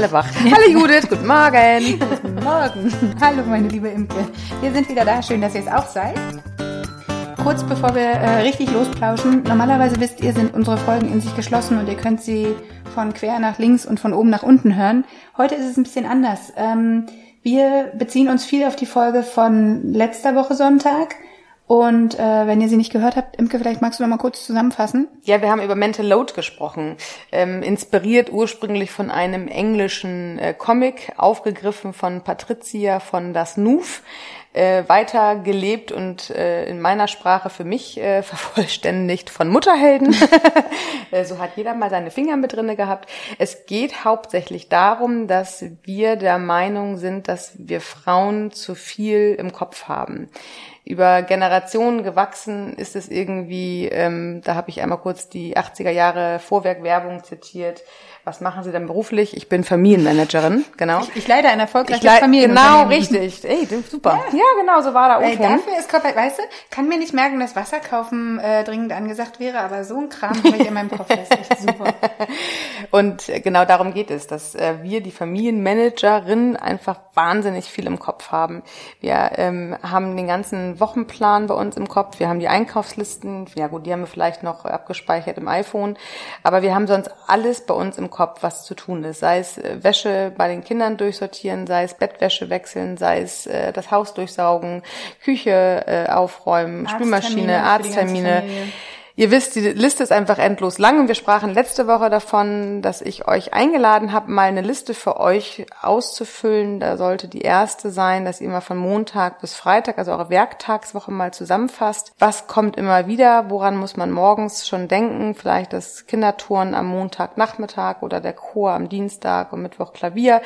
alle wach. Hallo Judith, guten Morgen. Guten Morgen. Hallo meine liebe Imke. Wir sind wieder da. Schön, dass ihr es auch seid. Kurz bevor wir äh, richtig losplauschen, normalerweise wisst ihr, sind unsere Folgen in sich geschlossen und ihr könnt sie von quer nach links und von oben nach unten hören. Heute ist es ein bisschen anders. Ähm, wir beziehen uns viel auf die Folge von letzter Woche Sonntag. Und äh, wenn ihr sie nicht gehört habt, Imke, vielleicht magst du noch mal kurz zusammenfassen. Ja, wir haben über Mental Load gesprochen, ähm, inspiriert ursprünglich von einem englischen äh, Comic, aufgegriffen von Patricia von Das Nuf, äh, weiter gelebt und äh, in meiner Sprache für mich äh, vervollständigt von Mutterhelden. äh, so hat jeder mal seine Finger mit drinne gehabt. Es geht hauptsächlich darum, dass wir der Meinung sind, dass wir Frauen zu viel im Kopf haben über Generationen gewachsen ist es irgendwie, ähm, da habe ich einmal kurz die 80er Jahre Vorwerk-Werbung zitiert, was machen Sie denn beruflich? Ich bin Familienmanagerin, genau. Ich, ich leite ein erfolgreiches ich Familienunternehmen. Genau, richtig. Ey, super. Ja, ja genau, so war da Ey, dafür ist Kopf, weißt du, kann mir nicht merken, dass Wasser kaufen äh, dringend angesagt wäre, aber so ein Kram habe ich in meinem Kopf. Das ist echt super. Und äh, genau darum geht es, dass äh, wir, die Familienmanagerin, einfach wahnsinnig viel im Kopf haben. Wir ähm, haben den ganzen Wochenplan bei uns im Kopf. Wir haben die Einkaufslisten. Ja gut, die haben wir vielleicht noch abgespeichert im iPhone. Aber wir haben sonst alles bei uns im Kopf. Kopf, was zu tun ist. Sei es äh, Wäsche bei den Kindern durchsortieren, sei es Bettwäsche wechseln, sei es äh, das Haus durchsaugen, Küche äh, aufräumen, Spülmaschine, Arzttermine. Ihr wisst, die Liste ist einfach endlos lang und wir sprachen letzte Woche davon, dass ich euch eingeladen habe, mal eine Liste für euch auszufüllen. Da sollte die erste sein, dass ihr mal von Montag bis Freitag, also eure Werktagswoche mal zusammenfasst. Was kommt immer wieder? Woran muss man morgens schon denken? Vielleicht das Kinderturnen am Montagnachmittag oder der Chor am Dienstag und Mittwoch Klavier.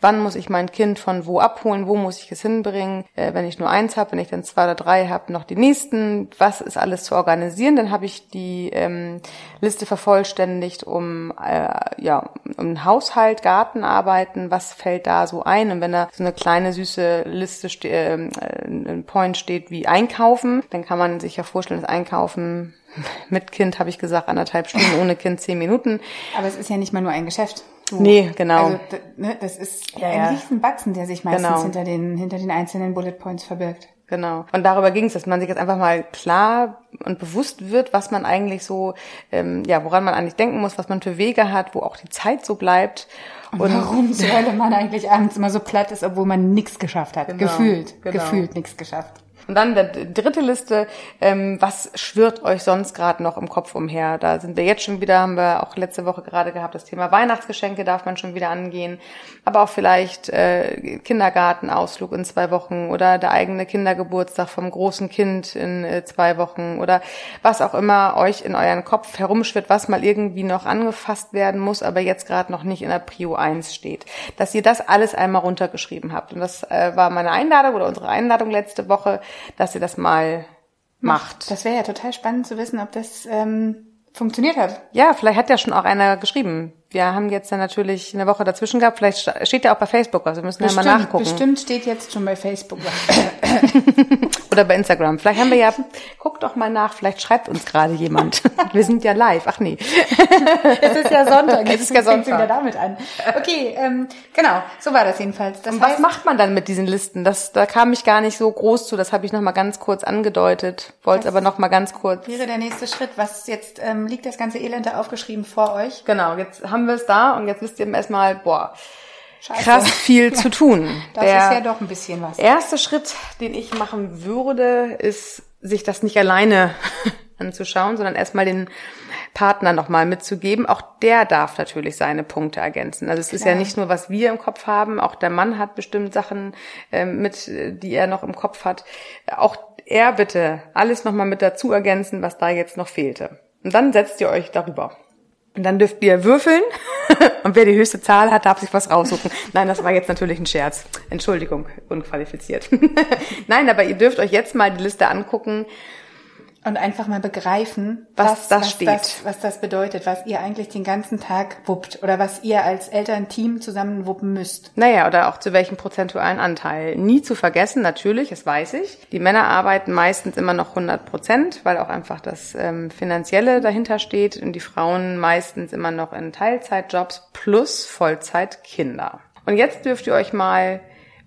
Wann muss ich mein Kind von wo abholen? Wo muss ich es hinbringen? Äh, wenn ich nur eins habe, wenn ich dann zwei oder drei habe, noch die nächsten. Was ist alles zu organisieren? Dann habe ich ich die ähm, Liste vervollständigt um äh, ja um Haushalt, Gartenarbeiten, was fällt da so ein? Und wenn da so eine kleine süße Liste ste äh, ein Point steht wie Einkaufen, dann kann man sich ja vorstellen, dass Einkaufen mit Kind habe ich gesagt anderthalb Stunden, ohne Kind zehn Minuten. Aber es ist ja nicht mal nur ein Geschäft. Du, nee, genau. Also, ne, das ist ja, ein ja. Batzen, der sich meistens genau. hinter den hinter den einzelnen Bullet Points verbirgt. Genau. Und darüber ging es, dass man sich jetzt einfach mal klar und bewusst wird, was man eigentlich so, ähm, ja, woran man eigentlich denken muss, was man für Wege hat, wo auch die Zeit so bleibt. Und, und warum zur Hölle man eigentlich abends immer so platt ist, obwohl man nichts geschafft hat. Genau, gefühlt, genau. gefühlt nichts geschafft. Und dann der dritte Liste, ähm, was schwirrt euch sonst gerade noch im Kopf umher? Da sind wir jetzt schon wieder, haben wir auch letzte Woche gerade gehabt, das Thema Weihnachtsgeschenke darf man schon wieder angehen, aber auch vielleicht äh, Kindergartenausflug in zwei Wochen oder der eigene Kindergeburtstag vom großen Kind in äh, zwei Wochen oder was auch immer euch in euren Kopf herumschwirrt, was mal irgendwie noch angefasst werden muss, aber jetzt gerade noch nicht in der Prio 1 steht. Dass ihr das alles einmal runtergeschrieben habt. Und das äh, war meine Einladung oder unsere Einladung letzte Woche, dass ihr das mal macht. Das wäre ja total spannend zu wissen, ob das ähm, funktioniert hat. Ja, vielleicht hat ja schon auch einer geschrieben. Wir haben jetzt ja natürlich eine Woche dazwischen gehabt. Vielleicht steht ja auch bei Facebook was. Wir müssen bestimmt, ja mal nachgucken. Bestimmt steht jetzt schon bei Facebook was. Oder bei Instagram. Vielleicht haben wir ja, guckt doch mal nach, vielleicht schreibt uns gerade jemand. Wir sind ja live. Ach nee. es ist ja Sonntag. Es ist ja Sonntag. wieder damit an. Okay, ähm, genau. So war das jedenfalls. Das Und was macht man dann mit diesen Listen? Das, da kam ich gar nicht so groß zu. Das habe ich noch mal ganz kurz angedeutet. Wollte aber noch mal ganz kurz. Wäre der nächste Schritt. Was jetzt ähm, liegt das ganze Elend da aufgeschrieben vor euch? Genau. Jetzt haben wir es da und jetzt wisst ihr erstmal, boah, Scheiße. krass viel zu tun. Das Der ist ja doch ein bisschen was. Erste Schritt, den ich machen würde, ist, sich das nicht alleine anzuschauen, sondern erstmal den Partner nochmal mitzugeben. Auch der darf natürlich seine Punkte ergänzen. Also es Klar. ist ja nicht nur, was wir im Kopf haben, auch der Mann hat bestimmt Sachen äh, mit, die er noch im Kopf hat. Auch er bitte alles nochmal mit dazu ergänzen, was da jetzt noch fehlte. Und dann setzt ihr euch darüber. Und dann dürft ihr würfeln und wer die höchste Zahl hat, darf sich was raussuchen. Nein, das war jetzt natürlich ein Scherz. Entschuldigung, unqualifiziert. Nein, aber ihr dürft euch jetzt mal die Liste angucken. Und einfach mal begreifen, Was was, das was steht. Das, was das bedeutet, was ihr eigentlich den ganzen Tag wuppt oder was ihr als Elternteam zusammen wuppen müsst. Naja, oder auch zu welchem prozentualen Anteil. Nie zu vergessen, natürlich, das weiß ich. Die Männer arbeiten meistens immer noch 100 Prozent, weil auch einfach das ähm, Finanzielle dahinter steht und die Frauen meistens immer noch in Teilzeitjobs plus Vollzeit Kinder. Und jetzt dürft ihr euch mal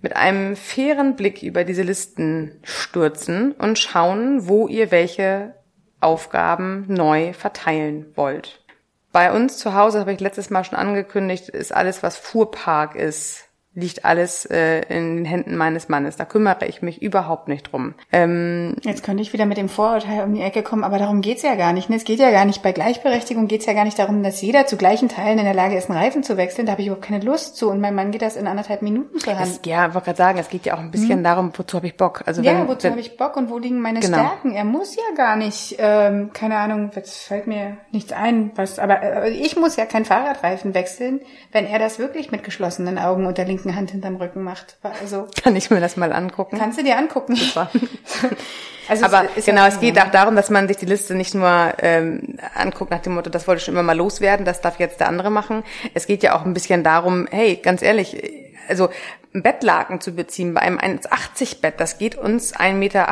mit einem fairen Blick über diese Listen stürzen und schauen, wo ihr welche Aufgaben neu verteilen wollt. Bei uns zu Hause, habe ich letztes Mal schon angekündigt, ist alles, was Fuhrpark ist, liegt alles äh, in den Händen meines Mannes. Da kümmere ich mich überhaupt nicht drum. Ähm, Jetzt könnte ich wieder mit dem Vorurteil um die Ecke kommen, aber darum geht's ja gar nicht. ne? Es geht ja gar nicht bei Gleichberechtigung, geht's ja gar nicht darum, dass jeder zu gleichen Teilen in der Lage ist, einen Reifen zu wechseln. Da habe ich überhaupt keine Lust zu. Und mein Mann geht das in anderthalb Minuten Hand. es, ja, ich wollte gerade sagen, es geht ja auch ein bisschen darum, wozu habe ich Bock. Also. Ja, wenn, wozu habe ich Bock und wo liegen meine Genau. Stärken? Er muss ja gar nicht, ähm, keine Ahnung, jetzt fällt mir nichts ein, was, aber äh, ich muss ja keinen Fahrradreifen wechseln, wenn er das wirklich mit geschlossenen Augen und der linken Hand hinterm Rücken macht. Also kann ich mir das mal angucken. kannst du dir angucken. Super. Also Aber es ist ja genau, es geht auch darum, dass man sich die Liste nicht nur ähm, anguckt nach dem Motto, das wollte ich schon immer mal loswerden, das darf jetzt der andere machen. Es geht ja auch ein bisschen darum, hey, ganz ehrlich, also ein Bettlaken zu beziehen bei einem 1,80 Bett, das geht uns 1,58 Meter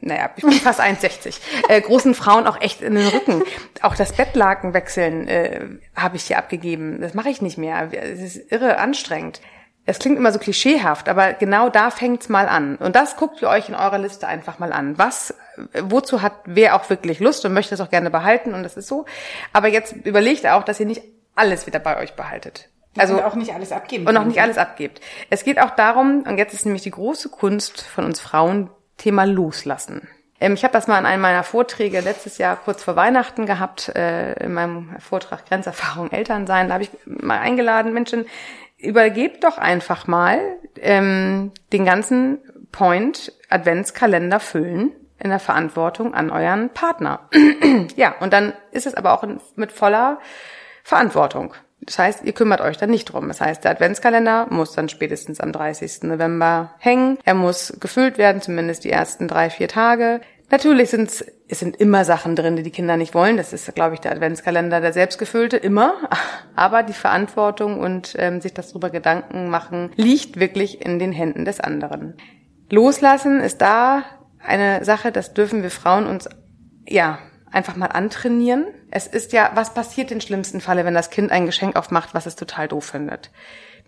naja, ich bin fast 1,60, äh, großen Frauen auch echt in den Rücken. Auch das Bettlaken wechseln äh, habe ich hier abgegeben. Das mache ich nicht mehr. Es ist irre anstrengend. Es klingt immer so klischeehaft, aber genau da fängt's mal an. Und das guckt ihr euch in eurer Liste einfach mal an. Was, wozu hat wer auch wirklich Lust und möchte es auch gerne behalten und das ist so. Aber jetzt überlegt auch, dass ihr nicht alles wieder bei euch behaltet. Also und auch nicht alles abgeben. und auch nicht alles abgebt. Es geht auch darum, und jetzt ist nämlich die große Kunst von uns Frauen, Thema Loslassen. Ähm, ich habe das mal in einem meiner Vorträge letztes Jahr kurz vor Weihnachten gehabt, äh, in meinem Vortrag Grenzerfahrung Elternsein. Da habe ich mal eingeladen, Menschen, übergebt doch einfach mal ähm, den ganzen Point Adventskalender füllen in der Verantwortung an euren Partner. ja, und dann ist es aber auch mit voller Verantwortung. Das heißt, ihr kümmert euch dann nicht drum. Das heißt, der Adventskalender muss dann spätestens am 30. November hängen. Er muss gefüllt werden, zumindest die ersten drei, vier Tage. Natürlich sind's, es sind immer Sachen drin, die die Kinder nicht wollen. Das ist, glaube ich, der Adventskalender, der selbstgefüllte, immer. Aber die Verantwortung und ähm, sich das darüber Gedanken machen, liegt wirklich in den Händen des anderen. Loslassen ist da eine Sache, das dürfen wir Frauen uns, ja, einfach mal antrainieren. Es ist ja, was passiert im schlimmsten Falle, wenn das Kind ein Geschenk aufmacht, was es total doof findet?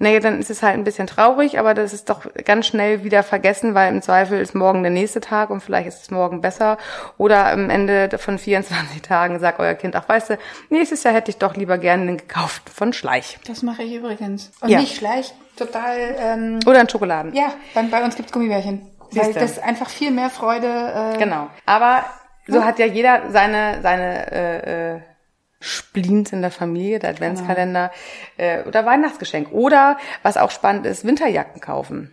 Naja, dann ist es halt ein bisschen traurig, aber das ist doch ganz schnell wieder vergessen, weil im Zweifel ist morgen der nächste Tag und vielleicht ist es morgen besser. Oder am Ende von 24 Tagen sagt euer Kind, ach weißt du, nächstes Jahr hätte ich doch lieber gerne den gekauft von Schleich. Das mache ich übrigens. Und Ja. nicht schleich, total, ähm, Oder ein Schokoladen. ja, bei, bei uns gibt's Gummibärchen. Weil Siehste. das einfach viel mehr Freude, äh, Genau. Aber so hat ja jeder seine, seine äh, äh, Spleens in der Familie, der Adventskalender äh, oder Weihnachtsgeschenk. Oder, was auch spannend ist, Winterjacken kaufen.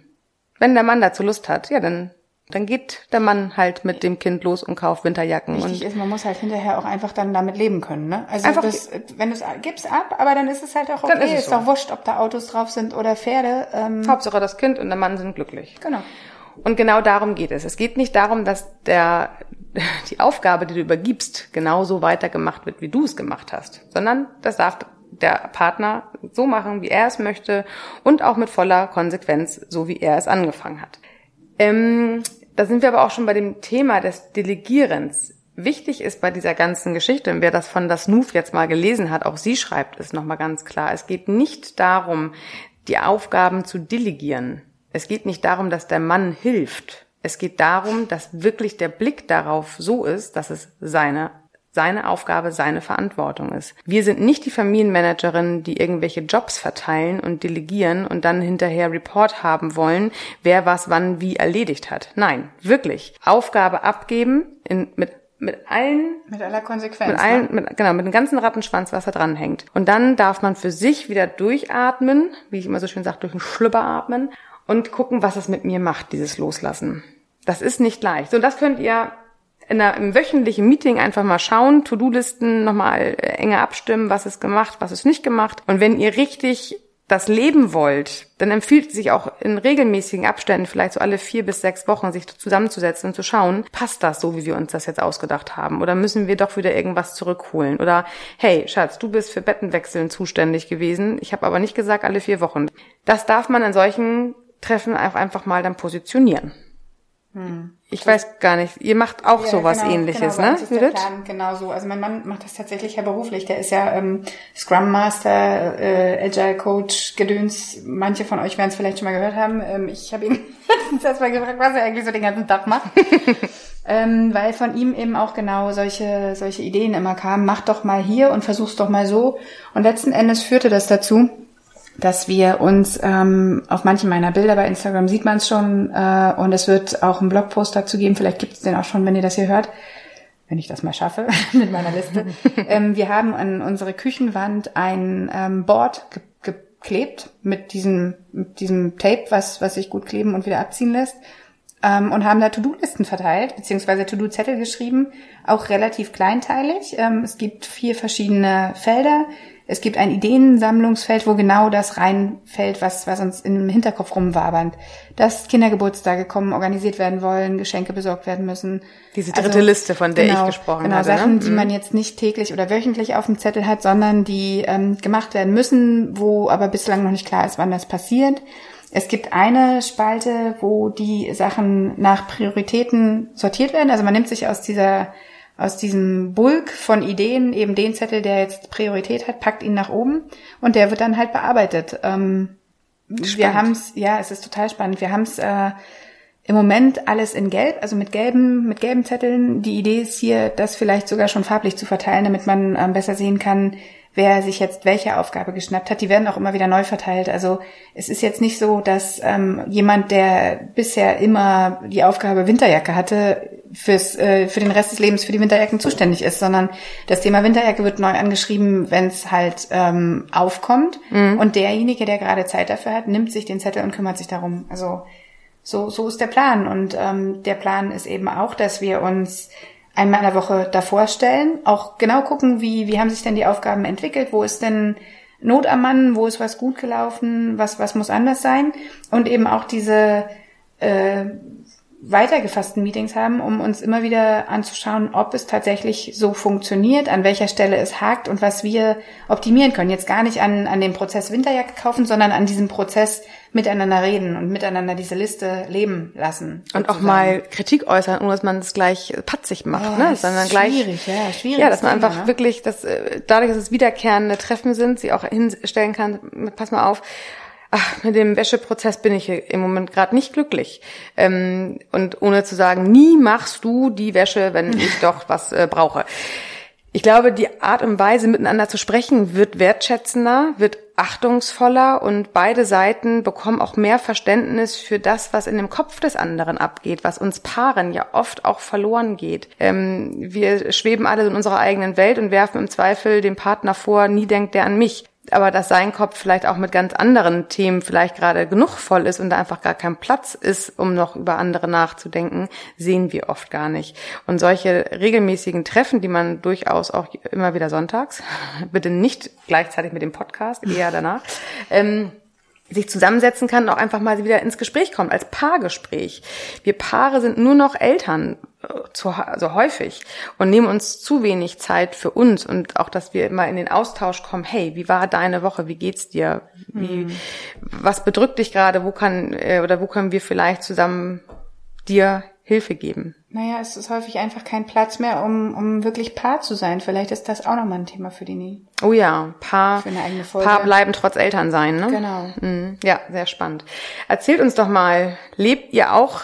Wenn der Mann dazu Lust hat, ja, dann, dann geht der Mann halt mit dem Kind los und kauft Winterjacken. Wichtig Und ist, man muss halt hinterher auch einfach dann damit leben können. Ne? Also Einfach das, wenn du es gibst ab, aber dann ist es halt auch Dann okay. ist es ist so. doch wurscht, ob da Autos drauf sind oder Pferde. Ähm, Hauptsache das Kind und der Mann sind glücklich. genau. Und genau darum geht es. Es geht nicht darum, dass der, die Aufgabe, die du übergibst, genauso weitergemacht wird, wie du es gemacht hast, sondern das darf der Partner so machen, wie er es möchte und auch mit voller Konsequenz, so wie er es angefangen hat. Ähm, da sind wir aber auch schon bei dem Thema des Delegierens. Wichtig ist bei dieser ganzen Geschichte, und wer das von das NUF jetzt mal gelesen hat, auch sie schreibt es nochmal ganz klar, es geht nicht darum, die Aufgaben zu delegieren. Es geht nicht darum, dass der Mann hilft. Es geht darum, dass wirklich der Blick darauf so ist, dass es seine seine Aufgabe, seine Verantwortung ist. Wir sind nicht die Familienmanagerin, die irgendwelche Jobs verteilen und delegieren und dann hinterher Report haben wollen, wer was wann wie erledigt hat. Nein, wirklich. Aufgabe abgeben in, mit mit allen Mit aller Konsequenz. mit allen, ne? mit, genau, mit dem ganzen Rattenschwanz, was da dran hängt. Und dann darf man für sich wieder durchatmen, wie ich immer so schön sage, durch den Schlüpper atmen und gucken, was es mit mir macht, dieses Loslassen. Das ist nicht leicht. Und das könnt ihr in einer, im wöchentlichen Meeting einfach mal schauen, To-Do-Listen nochmal äh, enger abstimmen, was ist gemacht, was ist nicht gemacht. Und wenn ihr richtig das leben wollt, dann empfiehlt sich auch in regelmäßigen Abständen, vielleicht so alle vier bis sechs Wochen, sich zusammenzusetzen und zu schauen, passt das so, wie wir uns das jetzt ausgedacht haben? Oder müssen wir doch wieder irgendwas zurückholen? Oder hey, Schatz, du bist für Bettenwechseln zuständig gewesen. Ich habe aber nicht gesagt alle vier Wochen. Das darf man in solchen Treffen auch einfach mal dann positionieren. Hm. Ich weiß gar nicht. Ihr macht auch ja, sowas genau, ähnliches, genau, ne? Ist der Plan genau so. Also mein Mann macht das tatsächlich ja beruflich. Der ist ja ähm, Scrum Master, äh, Agile Coach, Gedöns. Manche von euch werden es vielleicht schon mal gehört haben. Ähm, ich habe ihn letztens erst mal gefragt, was er eigentlich so den ganzen Tag macht. ähm, weil von ihm eben auch genau solche, solche Ideen immer kamen. Mach doch mal hier und versuch's doch mal so. Und letzten Endes führte das dazu, dass wir uns ähm, auf manchen meiner Bilder bei Instagram sieht man es schon äh, und es wird auch einen Blogpost dazu geben. Vielleicht gibt es den auch schon, wenn ihr das hier hört, wenn ich das mal schaffe mit meiner Liste. ähm, wir haben an unsere Küchenwand ein ähm, Board ge geklebt mit diesem mit diesem Tape, was was sich gut kleben und wieder abziehen lässt. Ähm, und haben da To-Do-Listen verteilt, beziehungsweise To-Do-Zettel geschrieben, auch relativ kleinteilig. Ähm, es gibt vier verschiedene Felder es gibt ein Ideensammlungsfeld, wo genau das reinfällt, was, was uns im Hinterkopf rumwabert. Dass Kindergeburtstage kommen, organisiert werden wollen, Geschenke besorgt werden müssen. Diese dritte also, Liste, von der genau, ich gesprochen genau, hatte. Genau, Sachen, ne? die man mhm. jetzt nicht täglich oder wöchentlich auf dem Zettel hat, sondern die ähm, gemacht werden müssen, wo aber bislang noch nicht klar ist, wann das passiert. Es gibt eine Spalte, wo die Sachen nach Prioritäten sortiert werden. Also man nimmt sich aus dieser aus diesem Bulk von Ideen eben den Zettel, der jetzt Priorität hat, packt ihn nach oben und der wird dann halt bearbeitet. Ähm, wir haben es, ja, es ist total spannend. Wir haben es äh, im Moment alles in Gelb, also mit gelben, mit gelben Zetteln. Die Idee ist hier, das vielleicht sogar schon farblich zu verteilen, damit man ähm, besser sehen kann, wer sich jetzt welche Aufgabe geschnappt hat. Die werden auch immer wieder neu verteilt. Also es ist jetzt nicht so, dass ähm, jemand, der bisher immer die Aufgabe Winterjacke hatte, fürs, äh, für den Rest des Lebens für die Winterjacken zuständig ist, sondern das Thema Winterjacke wird neu angeschrieben, wenn es halt ähm, aufkommt. Mhm. Und derjenige, der gerade Zeit dafür hat, nimmt sich den Zettel und kümmert sich darum. Also so, so ist der Plan. Und ähm, der Plan ist eben auch, dass wir uns einmal in der Woche davor stellen, auch genau gucken, wie, wie haben sich denn die Aufgaben entwickelt, wo ist denn Not am Mann, wo ist was gut gelaufen, was, was muss anders sein? Und eben auch diese äh, weitergefassten Meetings haben, um uns immer wieder anzuschauen, ob es tatsächlich so funktioniert, an welcher Stelle es hakt und was wir optimieren können. Jetzt gar nicht an, an dem Prozess Winterjacke kaufen, sondern an diesem Prozess miteinander reden und miteinander diese Liste leben lassen. Und auch mal Kritik äußern, ohne dass man es gleich patzig macht, oh, ne? sondern gleich schwierig, ja, schwierig. Ja, dass man einfach ne? wirklich, dass äh, dadurch, dass es wiederkehrende Treffen sind, sie auch hinstellen kann. Pass mal auf ach, mit dem Wäscheprozess bin ich im Moment gerade nicht glücklich. Ähm, und ohne zu sagen, nie machst du die Wäsche, wenn ich doch was äh, brauche. Ich glaube, die Art und Weise, miteinander zu sprechen, wird wertschätzender, wird achtungsvoller und beide Seiten bekommen auch mehr Verständnis für das, was in dem Kopf des anderen abgeht, was uns Paaren ja oft auch verloren geht. Ähm, wir schweben alle in unserer eigenen Welt und werfen im Zweifel dem Partner vor, nie denkt der an mich aber dass sein Kopf vielleicht auch mit ganz anderen Themen vielleicht gerade genug voll ist und da einfach gar kein Platz ist, um noch über andere nachzudenken, sehen wir oft gar nicht. Und solche regelmäßigen Treffen, die man durchaus auch immer wieder sonntags, bitte nicht gleichzeitig mit dem Podcast, eher danach, ähm, sich zusammensetzen kann und auch einfach mal wieder ins Gespräch kommt, als Paargespräch. Wir Paare sind nur noch Eltern, äh, zu, also häufig, und nehmen uns zu wenig Zeit für uns und auch, dass wir immer in den Austausch kommen, hey, wie war deine Woche, wie geht's dir, wie, mhm. was bedrückt dich gerade, wo kann, äh, oder wo können wir vielleicht zusammen dir Hilfe geben. Naja, es ist häufig einfach kein Platz mehr, um, um wirklich Paar zu sein. Vielleicht ist das auch nochmal ein Thema für die Nie. Oh ja, Paar, für eine eigene Folge. Paar bleiben trotz Eltern sein, ne? Genau. Mhm. Ja, sehr spannend. Erzählt uns doch mal, lebt ihr auch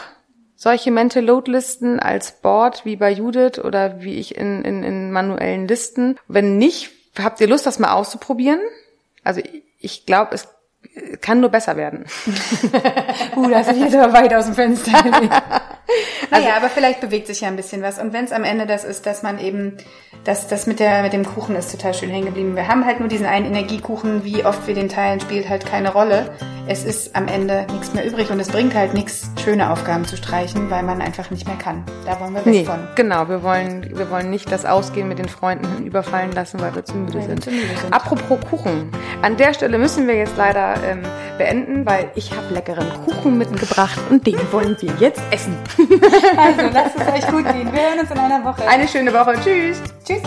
solche Mental Load Listen als Board wie bei Judith oder wie ich in, in, in manuellen Listen? Wenn nicht, habt ihr Lust, das mal auszuprobieren? Also ich glaube, es kann nur besser werden. uh, da sind jetzt aber weit aus dem Fenster. Also, naja, aber vielleicht bewegt sich ja ein bisschen was. Und wenn es am Ende das ist, dass man eben, dass das mit der mit dem Kuchen ist total schön hängen geblieben. Wir haben halt nur diesen einen Energiekuchen, wie oft wir den teilen, spielt halt keine Rolle. Es ist am Ende nichts mehr übrig und es bringt halt nichts, schöne Aufgaben zu streichen, weil man einfach nicht mehr kann. Da wollen wir weg nee, von. Genau, wir wollen, wir wollen nicht das Ausgehen mit den Freunden überfallen lassen, weil wir zu müde, sind. zu müde sind. Apropos Kuchen, An der Stelle müssen wir jetzt leider ähm, beenden, weil ich habe leckeren Kuchen mitgebracht und den wollen wir jetzt essen. Also lasst es euch gut gehen. Wir hören uns in einer Woche. Eine schöne Woche. Tschüss. Tschüss.